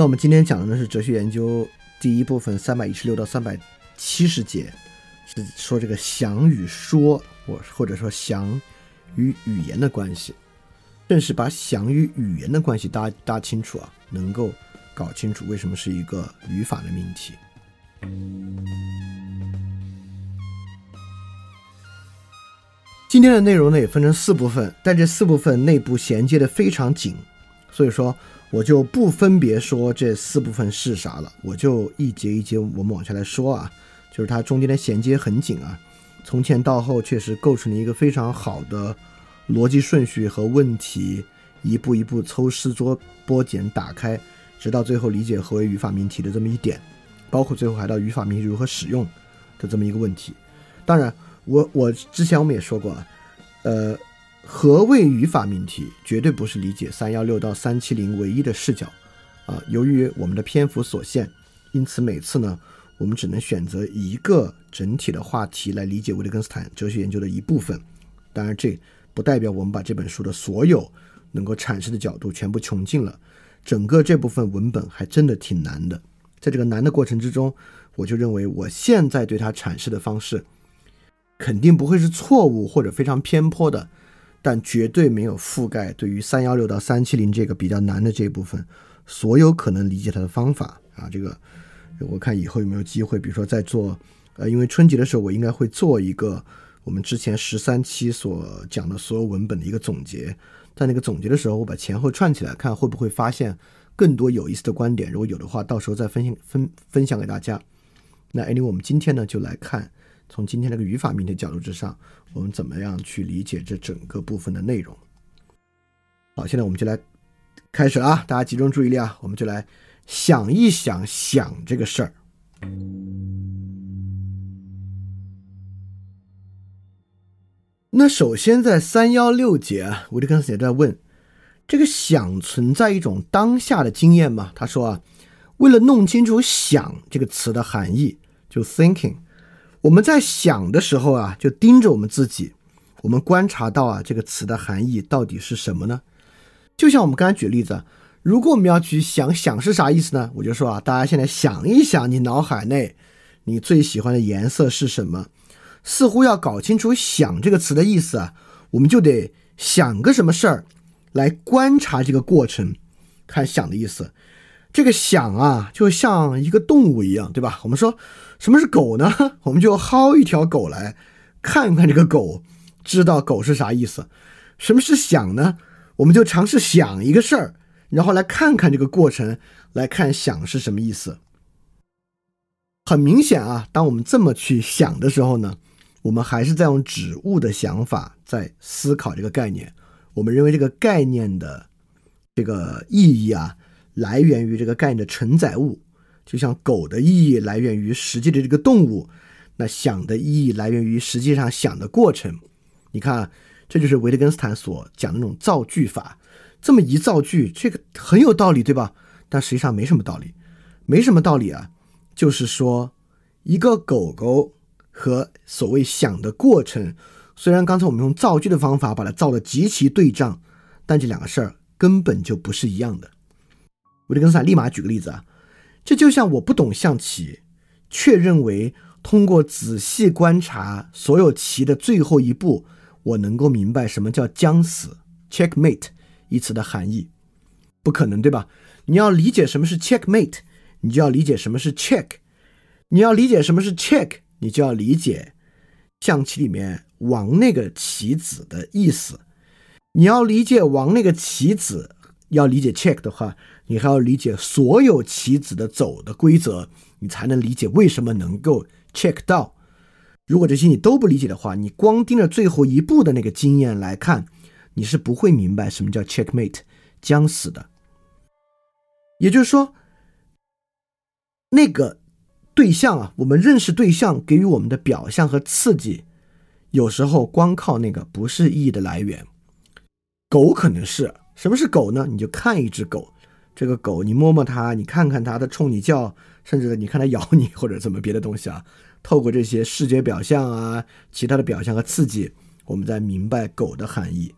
那我们今天讲的呢是哲学研究第一部分三百一十六到三百七十节，是说这个想与说，或或者说想与语言的关系。正是把想与语言的关系搭搭清楚啊，能够搞清楚为什么是一个语法的命题。今天的内容呢也分成四部分，但这四部分内部衔接的非常紧，所以说我就不分别说这四部分是啥了，我就一节一节我们往下来说啊，就是它中间的衔接很紧啊，从前到后确实构成了一个非常好的。逻辑顺序和问题一步一步抽丝剥剥茧打开，直到最后理解何为语法命题的这么一点，包括最后还到语法命题如何使用的这么一个问题。当然，我我之前我们也说过，呃，何谓语法命题，绝对不是理解三幺六到三七零唯一的视角啊。由于我们的篇幅所限，因此每次呢，我们只能选择一个整体的话题来理解维特根斯坦哲学研究的一部分。当然这。不代表我们把这本书的所有能够阐释的角度全部穷尽了，整个这部分文本还真的挺难的。在这个难的过程之中，我就认为我现在对它阐释的方式肯定不会是错误或者非常偏颇的，但绝对没有覆盖对于三幺六到三七零这个比较难的这一部分所有可能理解它的方法啊。这个我看以后有没有机会，比如说在做呃，因为春节的时候我应该会做一个。我们之前十三期所讲的所有文本的一个总结，在那个总结的时候，我把前后串起来看，会不会发现更多有意思的观点？如果有的话，到时候再分享分分享给大家。那 anyway，我们今天呢，就来看从今天这个语法命题角度之上，我们怎么样去理解这整个部分的内容。好，现在我们就来开始啊，大家集中注意力啊，我们就来想一想想这个事儿。那首先，在三幺六节啊，维特根斯坦在问：这个想存在一种当下的经验吗？他说啊，为了弄清楚“想”这个词的含义，就 thinking，我们在想的时候啊，就盯着我们自己，我们观察到啊，这个词的含义到底是什么呢？就像我们刚才举例子，如果我们要去想“想”是啥意思呢？我就说啊，大家现在想一想，你脑海内你最喜欢的颜色是什么？似乎要搞清楚“想”这个词的意思啊，我们就得想个什么事儿来观察这个过程，看“想”的意思。这个“想”啊，就像一个动物一样，对吧？我们说什么是狗呢？我们就薅一条狗来看看这个狗，知道狗是啥意思。什么是“想”呢？我们就尝试想一个事儿，然后来看看这个过程，来看“想”是什么意思。很明显啊，当我们这么去想的时候呢。我们还是在用指物的想法在思考这个概念。我们认为这个概念的这个意义啊，来源于这个概念的承载物。就像狗的意义来源于实际的这个动物，那想的意义来源于实际上想的过程。你看，这就是维特根斯坦所讲的那种造句法。这么一造句，这个很有道理，对吧？但实际上没什么道理，没什么道理啊。就是说，一个狗狗。和所谓想的过程，虽然刚才我们用造句的方法把它造的极其对仗，但这两个事儿根本就不是一样的。维特根斯坦立马举个例子啊，这就像我不懂象棋，却认为通过仔细观察所有棋的最后一步，我能够明白什么叫将死 （checkmate） 一词的含义，不可能，对吧？你要理解什么是 checkmate，你就要理解什么是 check，你要理解什么是 check。你就要理解象棋里面王那个棋子的意思。你要理解王那个棋子，要理解 check 的话，你还要理解所有棋子的走的规则，你才能理解为什么能够 check 到。如果这些你都不理解的话，你光盯着最后一步的那个经验来看，你是不会明白什么叫 checkmate 将死的。也就是说，那个。对象啊，我们认识对象给予我们的表象和刺激，有时候光靠那个不是意义的来源。狗可能是什么是狗呢？你就看一只狗，这个狗你摸摸它，你看看它，它冲你叫，甚至你看它咬你或者怎么别的东西啊。透过这些视觉表象啊，其他的表象和刺激，我们在明白狗的含义。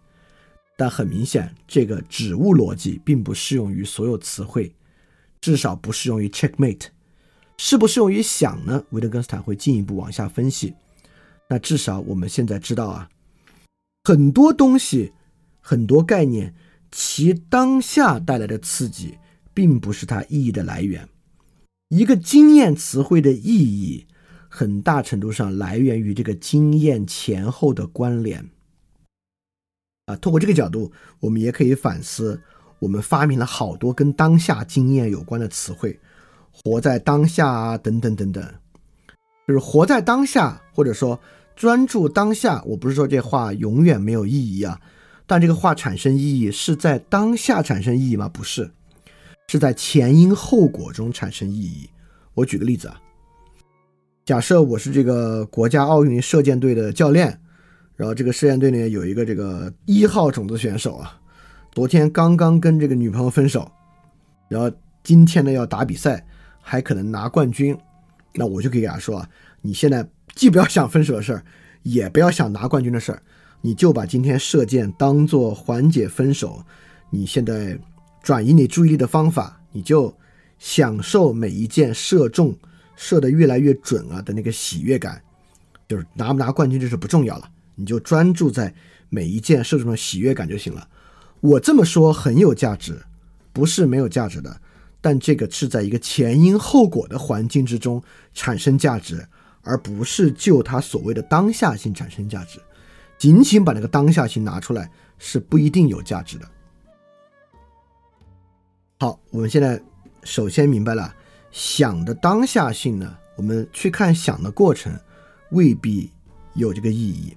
但很明显，这个指物逻辑并不适用于所有词汇。至少不适用于 checkmate。适不适用于想呢？维特根斯坦会进一步往下分析。那至少我们现在知道啊，很多东西、很多概念，其当下带来的刺激，并不是它意义的来源。一个经验词汇的意义，很大程度上来源于这个经验前后的关联。啊，通过这个角度，我们也可以反思，我们发明了好多跟当下经验有关的词汇，“活在当下”啊，等等等等，就是活在当下，或者说专注当下。我不是说这话永远没有意义啊，但这个话产生意义是在当下产生意义吗？不是。是在前因后果中产生意义。我举个例子啊，假设我是这个国家奥运射箭队的教练，然后这个射箭队呢有一个这个一号种子选手啊，昨天刚刚跟这个女朋友分手，然后今天呢要打比赛，还可能拿冠军，那我就可以给他说啊，你现在既不要想分手的事儿，也不要想拿冠军的事儿，你就把今天射箭当做缓解分手，你现在。转移你注意力的方法，你就享受每一箭射中、射得越来越准啊的那个喜悦感，就是拿不拿冠军这是不重要了，你就专注在每一箭射中的喜悦感就行了。我这么说很有价值，不是没有价值的，但这个是在一个前因后果的环境之中产生价值，而不是就它所谓的当下性产生价值。仅仅把那个当下性拿出来是不一定有价值的。好，我们现在首先明白了想的当下性呢，我们去看想的过程未必有这个意义。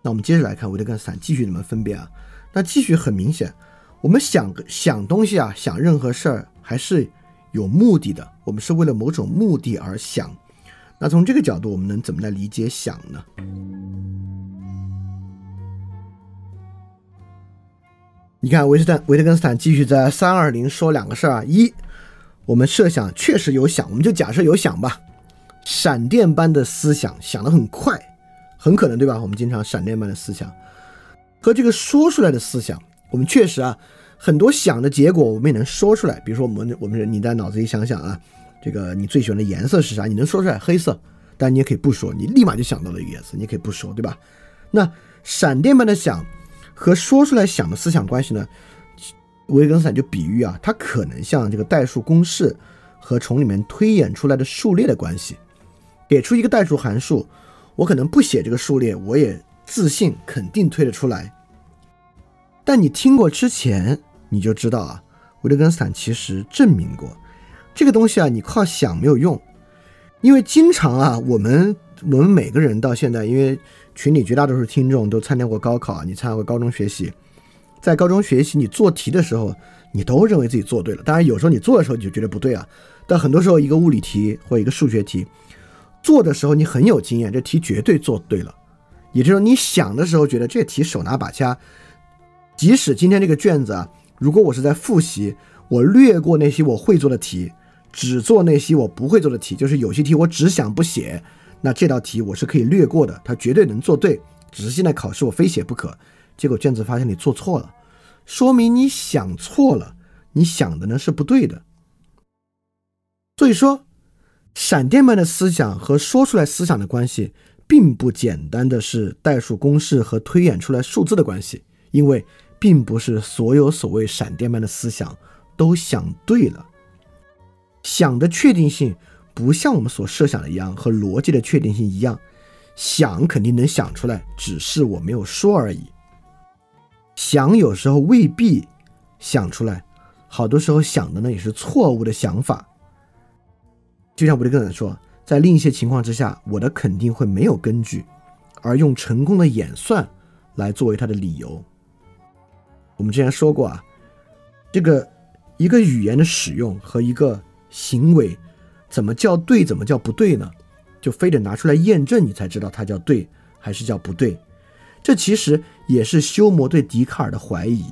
那我们接着来看维特根斯坦继续怎么分辨啊？那继续很明显，我们想想东西啊，想任何事儿还是有目的的，我们是为了某种目的而想。那从这个角度，我们能怎么来理解想呢？你看，维斯坦维特根斯坦继续在三二零说两个事儿啊。一，我们设想确实有想，我们就假设有想吧。闪电般的思想，想得很快，很可能对吧？我们经常闪电般的思想和这个说出来的思想，我们确实啊，很多想的结果我们也能说出来。比如说，我们我们你在脑子里想想啊，这个你最喜欢的颜色是啥？你能说出来黑色，但你也可以不说，你立马就想到了一个颜色，你可以不说，对吧？那闪电般的想。和说出来想的思想关系呢？维根斯坦就比喻啊，它可能像这个代数公式和从里面推演出来的数列的关系。给出一个代数函数，我可能不写这个数列，我也自信肯定推得出来。但你听过之前，你就知道啊，维特根斯坦其实证明过这个东西啊，你靠想没有用，因为经常啊，我们我们每个人到现在，因为。群里绝大多数听众都参加过高考，你参加过高中学习，在高中学习，你做题的时候，你都认为自己做对了。当然，有时候你做的时候你就觉得不对啊。但很多时候，一个物理题或一个数学题，做的时候你很有经验，这题绝对做对了。也就是说，你想的时候觉得这题手拿把掐，即使今天这个卷子啊，如果我是在复习，我略过那些我会做的题，只做那些我不会做的题，就是有些题我只想不写。那这道题我是可以略过的，它绝对能做对，只是现在考试我非写不可。结果卷子发现你做错了，说明你想错了，你想的呢是不对的。所以说，闪电般的思想和说出来思想的关系，并不简单的是代数公式和推演出来数字的关系，因为并不是所有所谓闪电般的思想都想对了，想的确定性。不像我们所设想的一样，和逻辑的确定性一样，想肯定能想出来，只是我没有说而已。想有时候未必想出来，好多时候想的呢也是错误的想法。就像我的个人说，在另一些情况之下，我的肯定会没有根据，而用成功的演算来作为他的理由。我们之前说过啊，这个一个语言的使用和一个行为。怎么叫对？怎么叫不对呢？就非得拿出来验证，你才知道它叫对还是叫不对。这其实也是修谟对笛卡尔的怀疑。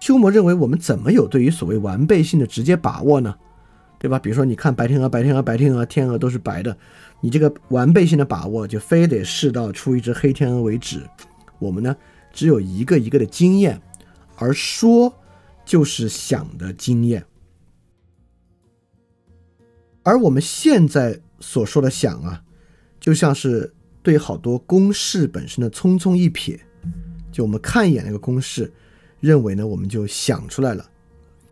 修谟认为，我们怎么有对于所谓完备性的直接把握呢？对吧？比如说，你看白天鹅，白天鹅，白天鹅，天鹅都是白的，你这个完备性的把握就非得试到出一只黑天鹅为止。我们呢，只有一个一个的经验，而说就是想的经验。而我们现在所说的想啊，就像是对好多公式本身的匆匆一瞥，就我们看一眼那个公式，认为呢我们就想出来了，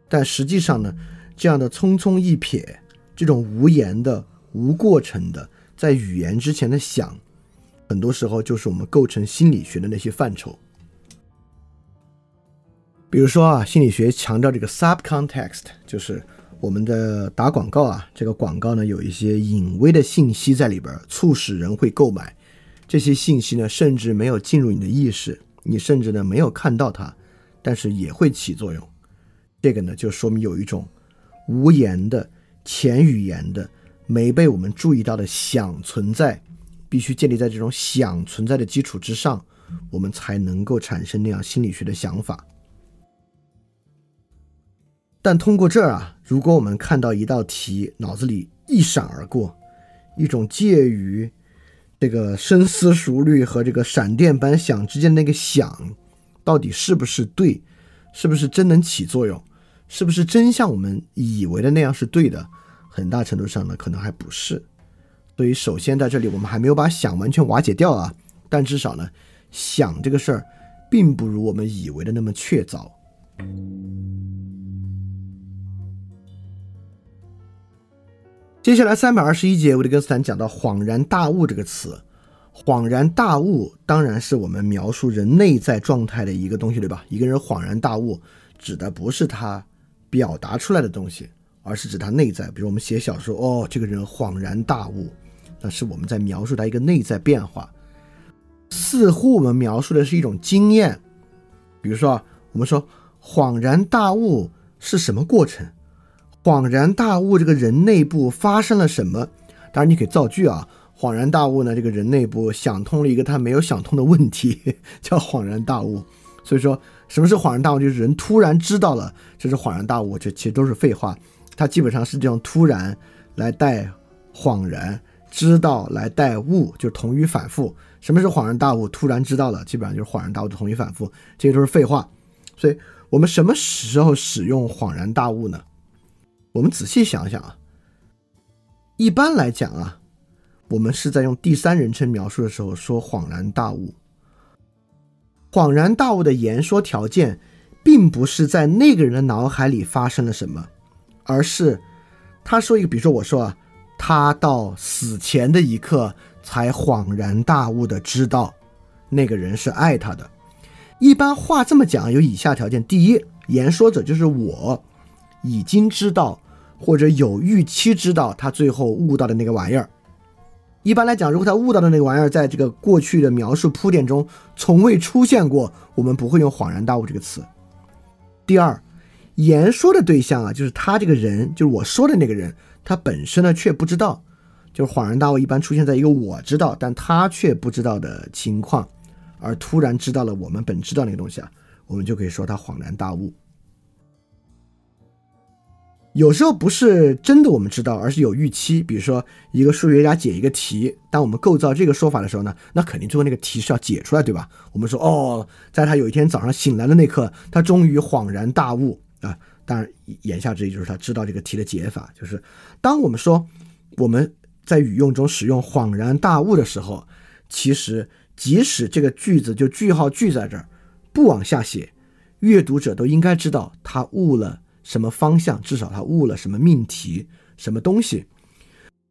但实际上呢，这样的匆匆一瞥，这种无言的、无过程的，在语言之前的想，很多时候就是我们构成心理学的那些范畴。比如说啊，心理学强调这个 subcontext，就是我们的打广告啊，这个广告呢有一些隐微的信息在里边，促使人会购买。这些信息呢，甚至没有进入你的意识，你甚至呢没有看到它，但是也会起作用。这个呢，就说明有一种无言的潜语言的没被我们注意到的想存在，必须建立在这种想存在的基础之上，我们才能够产生那样心理学的想法。但通过这儿啊，如果我们看到一道题，脑子里一闪而过，一种介于这个深思熟虑和这个闪电般想之间那个想，到底是不是对，是不是真能起作用，是不是真像我们以为的那样是对的？很大程度上呢，可能还不是。所以，首先在这里我们还没有把想完全瓦解掉啊，但至少呢，想这个事儿，并不如我们以为的那么确凿。接下来三百二十一节，维特根斯坦讲到“恍然大悟”这个词。恍然大悟当然是我们描述人内在状态的一个东西，对吧？一个人恍然大悟，指的不是他表达出来的东西，而是指他内在。比如我们写小说，哦，这个人恍然大悟，那是我们在描述他一个内在变化。似乎我们描述的是一种经验，比如说，我们说恍然大悟是什么过程？恍然大悟，这个人内部发生了什么？当然，你可以造句啊。恍然大悟呢，这个人内部想通了一个他没有想通的问题，叫恍然大悟。所以说，什么是恍然大悟？就是人突然知道了，这是恍然大悟。这其实都是废话，它基本上是这种突然来带恍然，知道来带悟，就同于反复。什么是恍然大悟？突然知道了，基本上就是恍然大悟的同于反复。这些都是废话。所以我们什么时候使用恍然大悟呢？我们仔细想想啊，一般来讲啊，我们是在用第三人称描述的时候说恍然大悟。恍然大悟的言说条件，并不是在那个人的脑海里发生了什么，而是他说一个，比如说我说啊，他到死前的一刻才恍然大悟的知道那个人是爱他的。一般话这么讲有以下条件：第一，言说者就是我已经知道。或者有预期知道他最后悟到的那个玩意儿。一般来讲，如果他悟到的那个玩意儿在这个过去的描述铺垫中从未出现过，我们不会用“恍然大悟”这个词。第二，言说的对象啊，就是他这个人，就是我说的那个人，他本身呢却不知道。就是恍然大悟一般出现在一个我知道，但他却不知道的情况，而突然知道了我们本知道那个东西啊，我们就可以说他恍然大悟。有时候不是真的我们知道，而是有预期。比如说，一个数学家解一个题，当我们构造这个说法的时候呢，那肯定最后那个题是要解出来，对吧？我们说，哦，在他有一天早上醒来的那刻，他终于恍然大悟啊！当然，言下之意就是他知道这个题的解法。就是当我们说我们在语用中使用“恍然大悟”的时候，其实即使这个句子就句号句在这儿，不往下写，阅读者都应该知道他悟了。什么方向？至少他悟了什么命题，什么东西。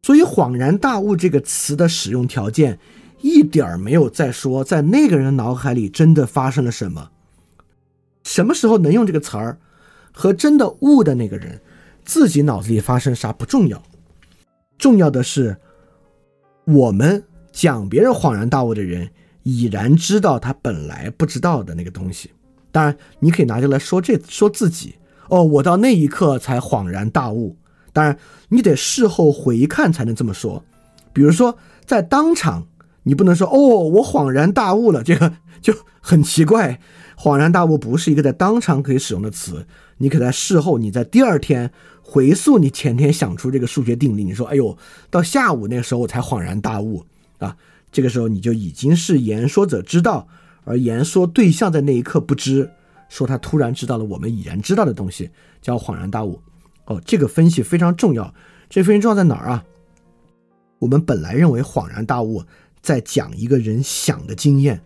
所以“恍然大悟”这个词的使用条件，一点儿没有在说在那个人脑海里真的发生了什么。什么时候能用这个词儿，和真的悟的那个人自己脑子里发生啥不重要，重要的是我们讲别人恍然大悟的人已然知道他本来不知道的那个东西。当然，你可以拿这来说这说自己。哦，我到那一刻才恍然大悟。当然，你得事后回看才能这么说。比如说，在当场，你不能说“哦，我恍然大悟了”，这个 就很奇怪。恍然大悟不是一个在当场可以使用的词，你可在事后，你在第二天回溯你前天想出这个数学定理，你说：“哎呦，到下午那时候我才恍然大悟啊！”这个时候你就已经是言说者知道，而言说对象在那一刻不知。说他突然知道了我们已然知道的东西，叫恍然大悟。哦，这个分析非常重要。这非常重要在哪儿啊？我们本来认为恍然大悟在讲一个人想的经验，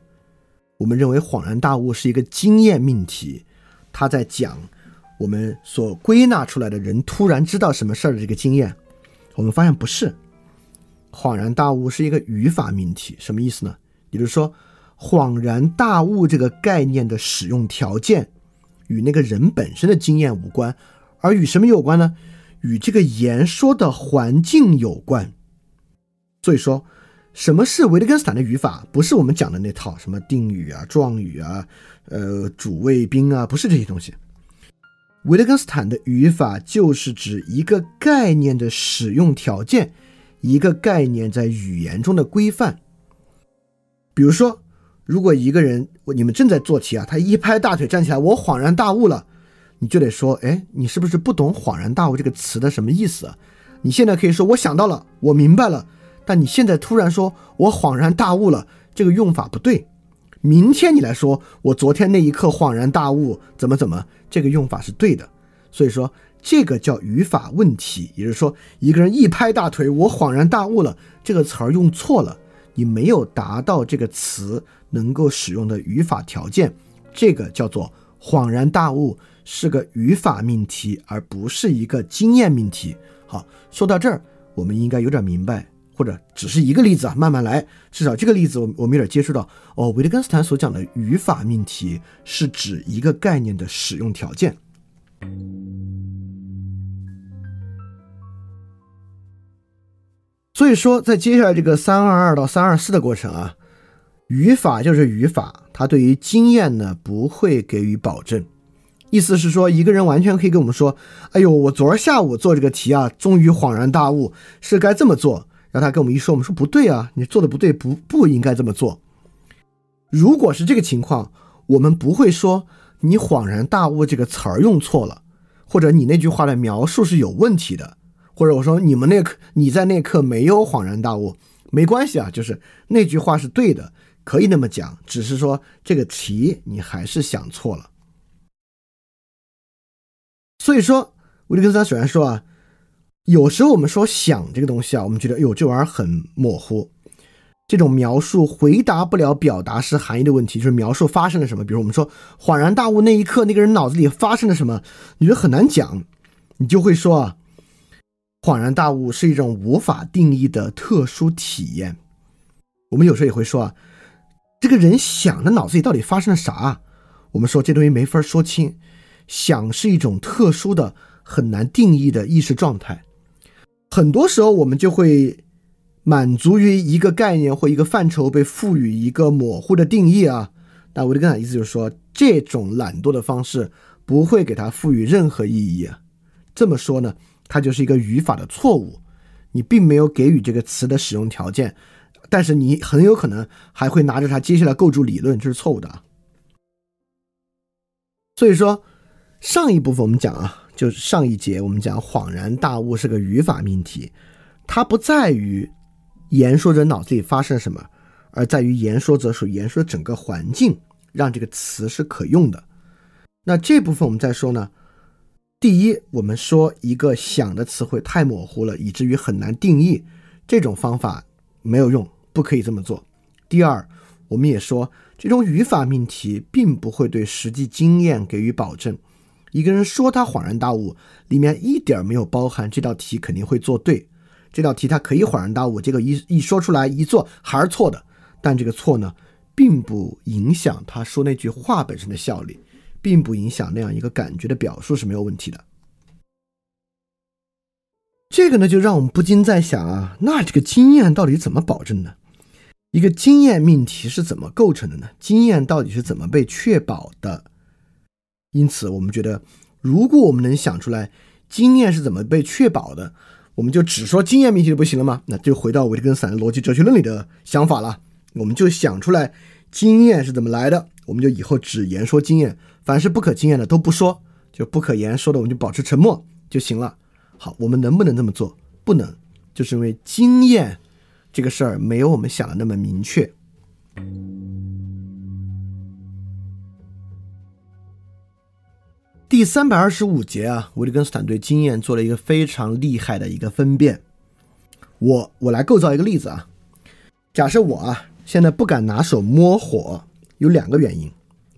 我们认为恍然大悟是一个经验命题，他在讲我们所归纳出来的人突然知道什么事儿的这个经验。我们发现不是，恍然大悟是一个语法命题，什么意思呢？也就是说，恍然大悟这个概念的使用条件与那个人本身的经验无关，而与什么有关呢？与这个言说的环境有关。所以说，什么是维特根斯坦的语法？不是我们讲的那套什么定语啊、状语啊、呃主谓宾啊，不是这些东西。维特根斯坦的语法就是指一个概念的使用条件，一个概念在语言中的规范。比如说，如果一个人，你们正在做题啊，他一拍大腿站起来，我恍然大悟了，你就得说，哎，你是不是不懂“恍然大悟”这个词的什么意思？啊你现在可以说，我想到了，我明白了，但你现在突然说我恍然大悟了，这个用法不对。明天你来说，我昨天那一刻恍然大悟，怎么怎么，这个用法是对的。所以说，这个叫语法问题，也就是说，一个人一拍大腿，我恍然大悟了，这个词儿用错了，你没有达到这个词能够使用的语法条件，这个叫做恍然大悟，是个语法命题，而不是一个经验命题。好，说到这儿，我们应该有点明白。或者只是一个例子啊，慢慢来。至少这个例子，我我们有点接触到。哦，维特根斯坦所讲的语法命题是指一个概念的使用条件。所以说，在接下来这个三二二到三二四的过程啊，语法就是语法，它对于经验呢不会给予保证。意思是说，一个人完全可以跟我们说：“哎呦，我昨儿下午做这个题啊，终于恍然大悟，是该这么做。”让他跟我们一说，我们说不对啊，你做的不对，不不应该这么做。如果是这个情况，我们不会说你恍然大悟这个词儿用错了，或者你那句话的描述是有问题的，或者我说你们那课你在那课没有恍然大悟，没关系啊，就是那句话是对的，可以那么讲，只是说这个题你还是想错了。所以说，维特根斯坦虽然说啊。有时候我们说想这个东西啊，我们觉得，哟，这玩意儿很模糊。这种描述回答不了表达式含义的问题，就是描述发生了什么。比如我们说恍然大悟那一刻，那个人脑子里发生了什么，你觉得很难讲，你就会说啊，恍然大悟是一种无法定义的特殊体验。我们有时候也会说啊，这个人想的脑子里到底发生了啥？我们说这东西没法说清，想是一种特殊的、很难定义的意识状态。很多时候，我们就会满足于一个概念或一个范畴被赋予一个模糊的定义啊。那维特根斯坦意思就是说，这种懒惰的方式不会给它赋予任何意义啊。这么说呢，它就是一个语法的错误。你并没有给予这个词的使用条件，但是你很有可能还会拿着它接下来构筑理论，这是错误的啊。所以说，上一部分我们讲啊。就是上一节我们讲恍然大悟是个语法命题，它不在于言说者脑子里发生了什么，而在于言说者所言说的整个环境让这个词是可用的。那这部分我们再说呢，第一，我们说一个想的词汇太模糊了，以至于很难定义，这种方法没有用，不可以这么做。第二，我们也说这种语法命题并不会对实际经验给予保证。一个人说他恍然大悟，里面一点没有包含这道题肯定会做对。这道题他可以恍然大悟，结果一一说出来一做还是错的。但这个错呢，并不影响他说那句话本身的效力，并不影响那样一个感觉的表述是没有问题的。这个呢，就让我们不禁在想啊，那这个经验到底怎么保证呢？一个经验命题是怎么构成的呢？经验到底是怎么被确保的？因此，我们觉得，如果我们能想出来经验是怎么被确保的，我们就只说经验命题就不行了吗？那就回到维特根斯坦逻辑哲学论里的想法了。我们就想出来经验是怎么来的，我们就以后只言说经验，凡是不可经验的都不说，就不可言说的我们就保持沉默就行了。好，我们能不能这么做？不能，就是因为经验这个事儿没有我们想的那么明确。第三百二十五节啊，维特根斯坦对经验做了一个非常厉害的一个分辨。我我来构造一个例子啊，假设我啊现在不敢拿手摸火，有两个原因，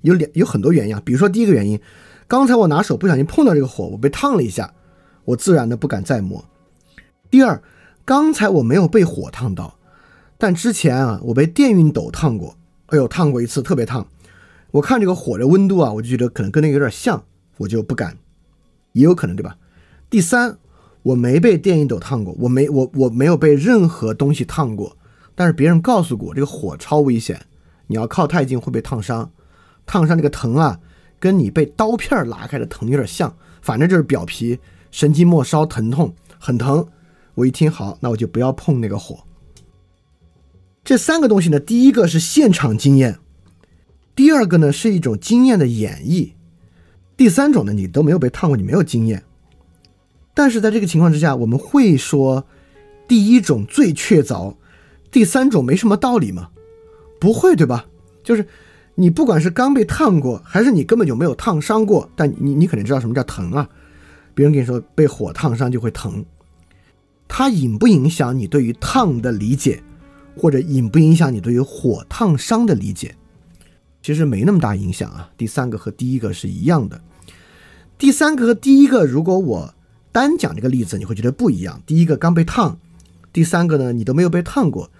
有两有很多原因啊。比如说第一个原因，刚才我拿手不小心碰到这个火，我被烫了一下，我自然的不敢再摸。第二，刚才我没有被火烫到，但之前啊我被电熨斗烫过，哎呦烫过一次，特别烫。我看这个火的温度啊，我就觉得可能跟那个有点像，我就不敢，也有可能对吧？第三。我没被电熨斗烫过，我没我我没有被任何东西烫过，但是别人告诉过，这个火超危险，你要靠太近会被烫伤，烫伤这个疼啊，跟你被刀片拉开的疼有点像，反正就是表皮神经末梢疼痛，很疼。我一听好，那我就不要碰那个火。这三个东西呢，第一个是现场经验，第二个呢是一种经验的演绎，第三种呢你都没有被烫过，你没有经验。但是在这个情况之下，我们会说第一种最确凿，第三种没什么道理吗？不会，对吧？就是你不管是刚被烫过，还是你根本就没有烫伤过，但你你肯定知道什么叫疼啊。别人跟你说被火烫伤就会疼，它影不影响你对于烫的理解，或者影不影响你对于火烫伤的理解？其实没那么大影响啊。第三个和第一个是一样的，第三个和第一个，如果我。单讲这个例子，你会觉得不一样。第一个刚被烫，第三个呢，你都没有被烫过。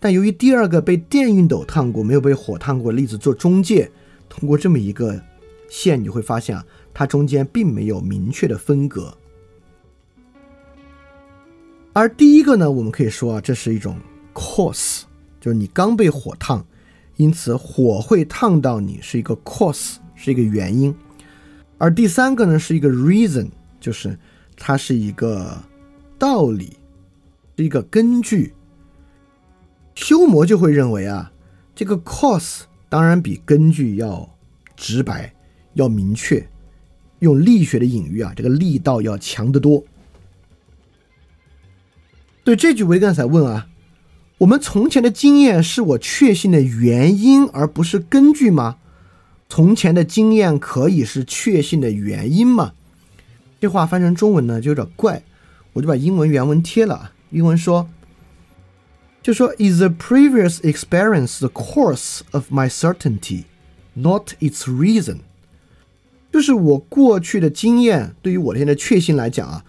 但由于第二个被电熨斗烫过，没有被火烫过，例子做中介，通过这么一个线，你会发现啊，它中间并没有明确的分隔。而第一个呢，我们可以说啊，这是一种 cause，就是你刚被火烫，因此火会烫到你是一个 cause，是一个原因。而第三个呢，是一个 reason，就是。它是一个道理，是一个根据。修魔就会认为啊，这个 cause 当然比根据要直白、要明确，用力学的隐喻啊，这个力道要强得多。对这句，维根斯坦问啊：我们从前的经验是我确信的原因，而不是根据吗？从前的经验可以是确信的原因吗？这话翻成中文呢就有点怪，我就把英文原文贴了。英文说，就说 "Is the previous experience the cause of my certainty, not its reason？" 就是我过去的经验对于我现在的确信来讲啊，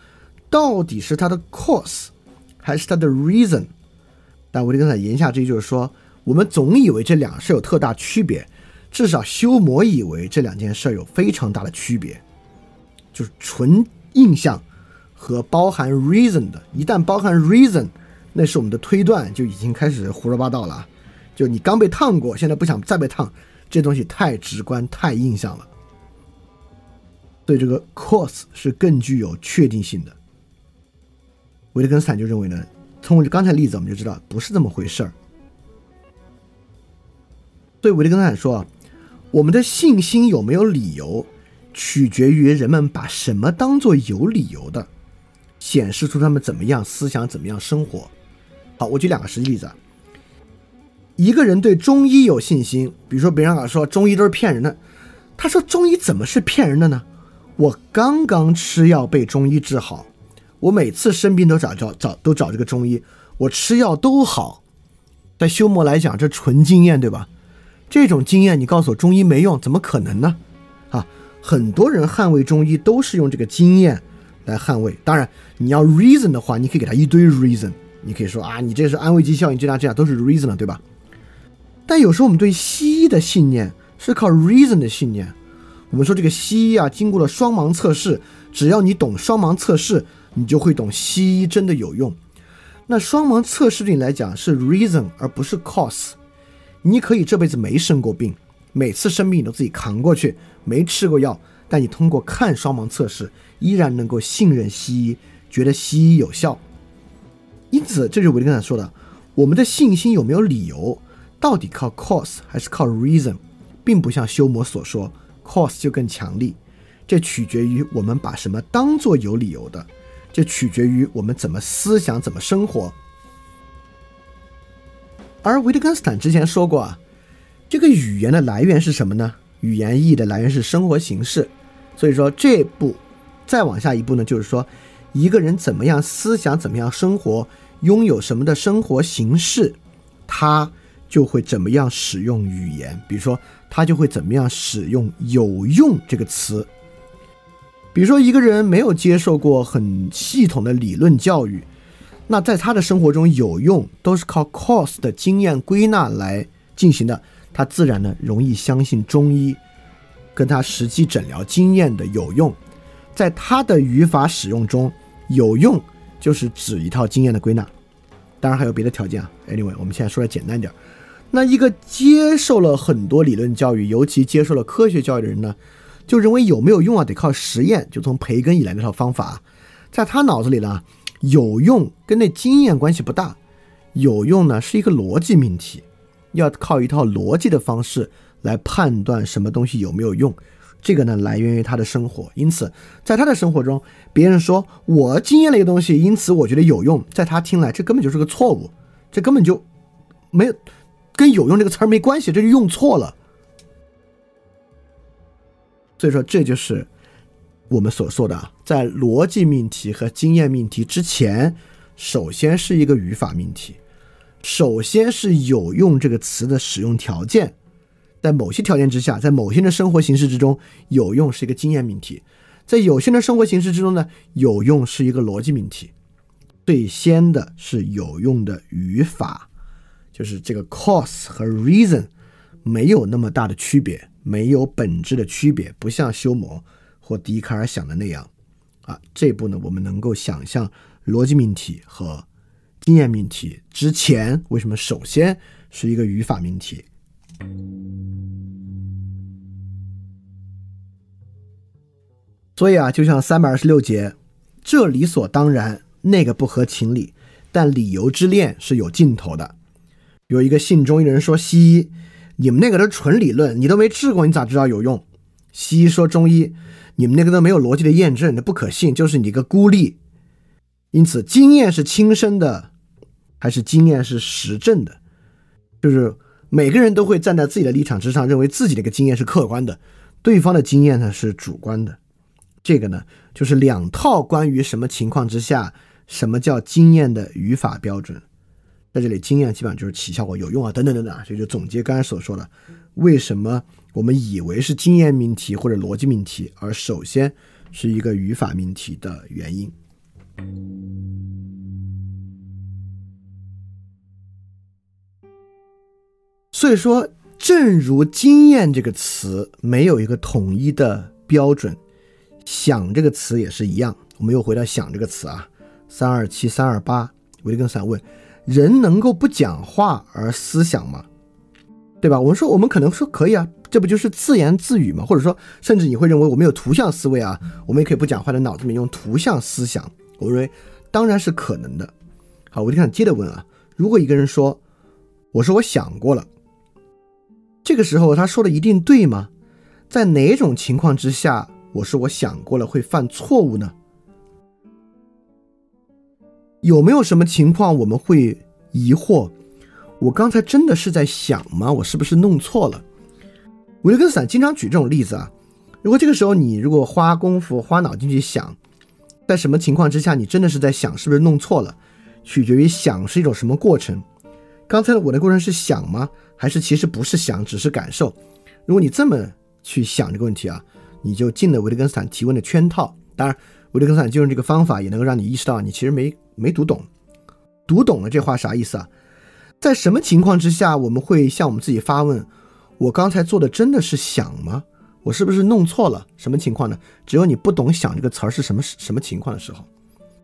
到底是它的 cause 还是它的 reason？但我就跟他言下之意就是说，我们总以为这两是有特大区别，至少修魔以为这两件事有非常大的区别。就是纯印象和包含 reason 的，一旦包含 reason，那是我们的推断就已经开始胡说八道了。就你刚被烫过，现在不想再被烫，这东西太直观、太印象了。对这个 cause 是更具有确定性的。维特根斯坦就认为呢，通过刚才例子我们就知道不是这么回事儿。所以维特根斯坦说啊，我们的信心有没有理由？取决于人们把什么当做有理由的，显示出他们怎么样思想、怎么样生活。好，我举两个实际例子。一个人对中医有信心，比如说别人老说中医都是骗人的，他说中医怎么是骗人的呢？我刚刚吃药被中医治好，我每次生病都找找找都找这个中医，我吃药都好。在修魔来讲，这纯经验对吧？这种经验你告诉我中医没用，怎么可能呢？啊？很多人捍卫中医都是用这个经验来捍卫。当然，你要 reason 的话，你可以给他一堆 reason，你可以说啊，你这是安慰剂效应，这样这样都是 reason 了，对吧？但有时候我们对西医的信念是靠 reason 的信念。我们说这个西医啊，经过了双盲测试，只要你懂双盲测试，你就会懂西医真的有用。那双盲测试对你来讲是 reason 而不是 cause。你可以这辈子没生过病。每次生病你都自己扛过去，没吃过药，但你通过看双盲测试，依然能够信任西医，觉得西医有效。因此，这就是我刚才说的，我们的信心有没有理由，到底靠 cause 还是靠 reason，并不像修魔所说，cause 就更强力。这取决于我们把什么当做有理由的，这取决于我们怎么思想，怎么生活。而维特根斯坦之前说过啊。这个语言的来源是什么呢？语言意义的来源是生活形式，所以说这步再往下一步呢，就是说一个人怎么样思想，怎么样生活，拥有什么的生活形式，他就会怎么样使用语言。比如说，他就会怎么样使用“有用”这个词。比如说，一个人没有接受过很系统的理论教育，那在他的生活中有用都是靠 course 的经验归纳来进行的，他自然呢容易相信中医跟他实际诊疗经验的有用。在他的语法使用中，有用就是指一套经验的归纳，当然还有别的条件啊。Anyway，我们现在说的简单点儿。那一个接受了很多理论教育，尤其接受了科学教育的人呢？就认为有没有用啊，得靠实验。就从培根以来那套方法，在他脑子里呢，有用跟那经验关系不大。有用呢是一个逻辑命题，要靠一套逻辑的方式来判断什么东西有没有用。这个呢来源于他的生活，因此在他的生活中，别人说我经验了一个东西，因此我觉得有用，在他听来这根本就是个错误，这根本就没有跟有用这个词儿没关系，这就用错了。所以说，这就是我们所说的，在逻辑命题和经验命题之前，首先是一个语法命题，首先是有用这个词的使用条件，在某些条件之下，在某些的生活形式之中，有用是一个经验命题，在有限的生活形式之中呢，有用是一个逻辑命题。最先的是有用的语法，就是这个 cause 和 reason 没有那么大的区别。没有本质的区别，不像休谟或笛卡尔想的那样，啊，这步呢，我们能够想象逻辑命题和经验命题之前，为什么首先是一个语法命题？所以啊，就像三百二十六节，这理所当然，那个不合情理，但理由之恋是有尽头的。有一个信中医的人说西医。你们那个都纯理论，你都没治过，你咋知道有用？西医说中医，你们那个都没有逻辑的验证，那不可信，就是你个孤立。因此，经验是亲身的，还是经验是实证的？就是每个人都会站在自己的立场之上，认为自己的一个经验是客观的，对方的经验呢是主观的。这个呢，就是两套关于什么情况之下，什么叫经验的语法标准。在这里，经验基本上就是起效果、有用啊，等等等等啊，这就总结刚才所说的，为什么我们以为是经验命题或者逻辑命题，而首先是一个语法命题的原因。所以说，正如经验这个词没有一个统一的标准，想这个词也是一样。我们又回到想这个词啊，三二七三二八，维根斯坦问。人能够不讲话而思想吗？对吧？我们说，我们可能说可以啊，这不就是自言自语吗？或者说，甚至你会认为我们有图像思维啊，我们也可以不讲话，的脑子里面用图像思想。我认为当然是可能的。好，我就想接着问啊，如果一个人说，我说我想过了，这个时候他说的一定对吗？在哪种情况之下，我说我想过了会犯错误呢？有没有什么情况我们会疑惑？我刚才真的是在想吗？我是不是弄错了？维根斯坦经常举这种例子啊。如果这个时候你如果花功夫、花脑筋去想，在什么情况之下你真的是在想，是不是弄错了？取决于想是一种什么过程。刚才我的过程是想吗？还是其实不是想，只是感受？如果你这么去想这个问题啊，你就进了维特根斯坦提问的圈套。当然，维特根斯坦就用这个方法也能够让你意识到你其实没。没读懂，读懂了这话啥意思啊？在什么情况之下我们会向我们自己发问？我刚才做的真的是想吗？我是不是弄错了？什么情况呢？只有你不懂“想”这个词儿是什么什么情况的时候，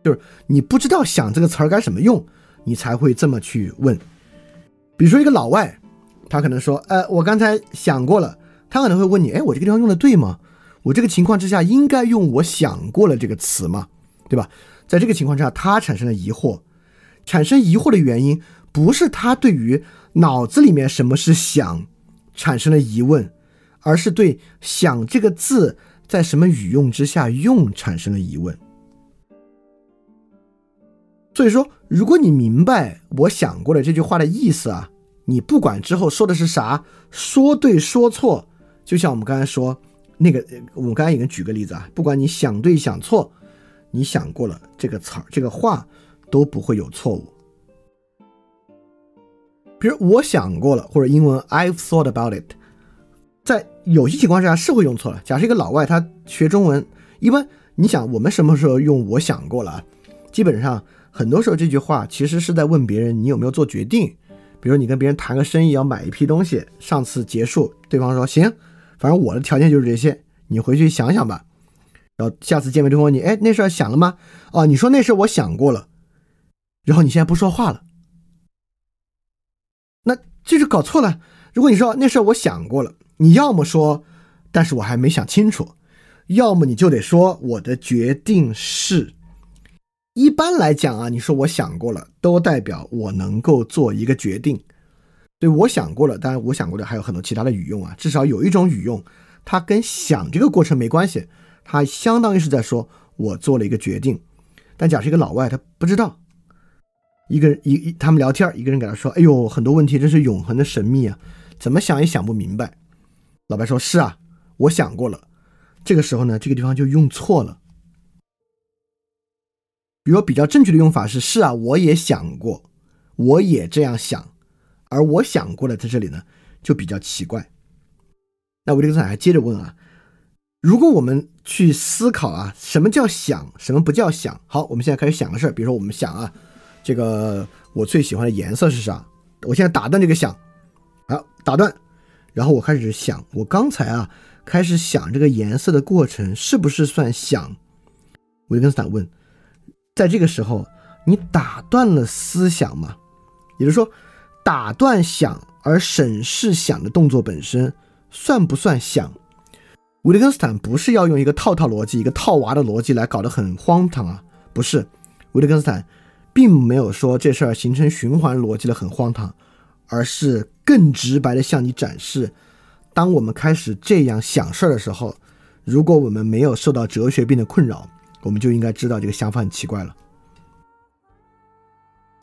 就是你不知道“想”这个词儿该怎么用，你才会这么去问。比如说一个老外，他可能说：“呃，我刚才想过了。”他可能会问你：“哎，我这个地方用的对吗？我这个情况之下应该用‘我想过了’这个词吗？对吧？”在这个情况之下，他产生了疑惑。产生疑惑的原因不是他对于脑子里面什么是想产生了疑问，而是对“想”这个字在什么语用之下用产生了疑问。所以说，如果你明白我想过的这句话的意思啊，你不管之后说的是啥，说对说错，就像我们刚才说，那个我们刚才已经举个例子啊，不管你想对想错，你想过了这个词儿这个话都不会有错误。比如我想过了，或者英文 I've thought about it，在有些情况下是会用错了。假设一个老外他学中文，一般你想我们什么时候用我想过了？基本上很多时候这句话其实是在问别人你有没有做决定。比如你跟别人谈个生意要买一批东西，上次结束，对方说行，反正我的条件就是这些，你回去想想吧。然后下次见面之后你哎那事儿想了吗？哦你说那事儿我想过了，然后你现在不说话了。那这就搞错了。如果你说那事儿我想过了，你要么说，但是我还没想清楚；要么你就得说我的决定是。一般来讲啊，你说我想过了，都代表我能够做一个决定。对我想过了，当然我想过的还有很多其他的语用啊。至少有一种语用，它跟想这个过程没关系，它相当于是在说我做了一个决定。但假设一个老外他不知道。一个人一一他们聊天，一个人给他说：“哎呦，很多问题真是永恒的神秘啊，怎么想也想不明白。”老白说：“是啊，我想过了。”这个时候呢，这个地方就用错了。比如比较正确的用法是：“是啊，我也想过，我也这样想。”而我想过了，在这里呢就比较奇怪。那维根斯坦还接着问啊：“如果我们去思考啊，什么叫想，什么不叫想？好，我们现在开始想个事儿，比如说我们想啊。”这个我最喜欢的颜色是啥？我现在打断这个想，好打断，然后我开始想，我刚才啊开始想这个颜色的过程是不是算想？维根斯坦问，在这个时候你打断了思想吗？也就是说，打断想而审视想的动作本身算不算想？维特根斯坦不是要用一个套套逻辑、一个套娃的逻辑来搞得很荒唐啊，不是，维特根斯坦。并没有说这事儿形成循环逻辑的很荒唐，而是更直白的向你展示，当我们开始这样想事儿的时候，如果我们没有受到哲学病的困扰，我们就应该知道这个想法很奇怪了。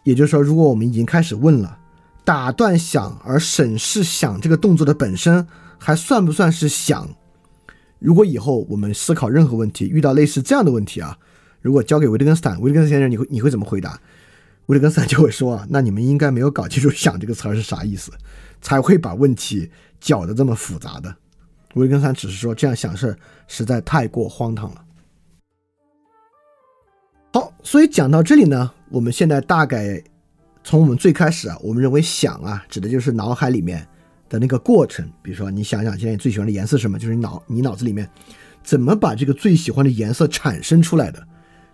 也就是说，如果我们已经开始问了，打断想而审视想这个动作的本身，还算不算是想？如果以后我们思考任何问题，遇到类似这样的问题啊。如果交给维特根斯坦，维特根斯坦先生，你会你会怎么回答？维特根斯坦就会说啊，那你们应该没有搞清楚“想”这个词儿是啥意思，才会把问题搅得这么复杂的。维特根斯坦只是说这样想事实在太过荒唐了。好，所以讲到这里呢，我们现在大概从我们最开始啊，我们认为“想”啊，指的就是脑海里面的那个过程。比如说，你想想现在你最喜欢的颜色是什么？就是你脑你脑子里面怎么把这个最喜欢的颜色产生出来的。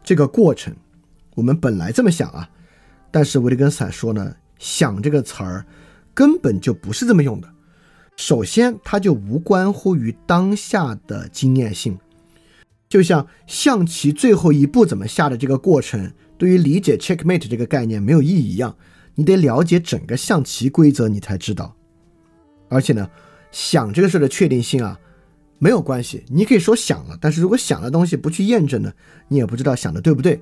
这个过程，我们本来这么想啊，但是维特根斯坦说呢，“想”这个词儿根本就不是这么用的。首先，它就无关乎于当下的经验性，就像象棋最后一步怎么下的这个过程，对于理解 checkmate 这个概念没有意义一样，你得了解整个象棋规则，你才知道。而且呢，想这个事的确定性啊。没有关系，你可以说想了，但是如果想的东西不去验证呢，你也不知道想的对不对。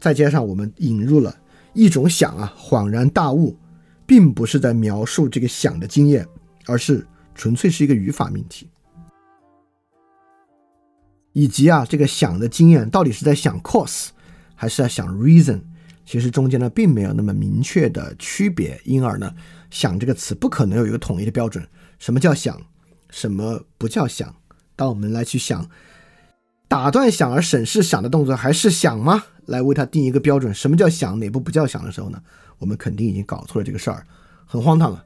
再加上我们引入了一种想啊，恍然大悟，并不是在描述这个想的经验，而是纯粹是一个语法命题。以及啊，这个想的经验到底是在想 cause 还是在想 reason，其实中间呢并没有那么明确的区别，因而呢，想这个词不可能有一个统一的标准。什么叫想？什么不叫想？当我们来去想，打断想而审视想的动作还是想吗？来为它定一个标准，什么叫想，哪步不叫想的时候呢？我们肯定已经搞错了这个事儿，很荒唐了。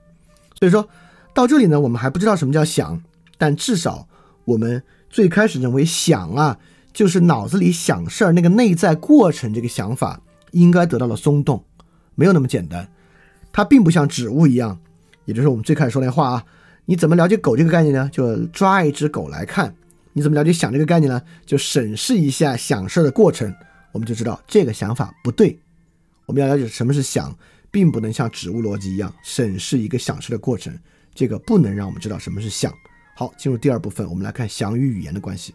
所以说到这里呢，我们还不知道什么叫想，但至少我们最开始认为想啊，就是脑子里想事儿那个内在过程，这个想法应该得到了松动，没有那么简单。它并不像植物一样，也就是我们最开始说那话啊。你怎么了解狗这个概念呢？就抓一只狗来看。你怎么了解想这个概念呢？就审视一下想事儿的过程，我们就知道这个想法不对。我们要了解什么是想，并不能像植物逻辑一样审视一个想事的过程，这个不能让我们知道什么是想。好，进入第二部分，我们来看想与语言的关系。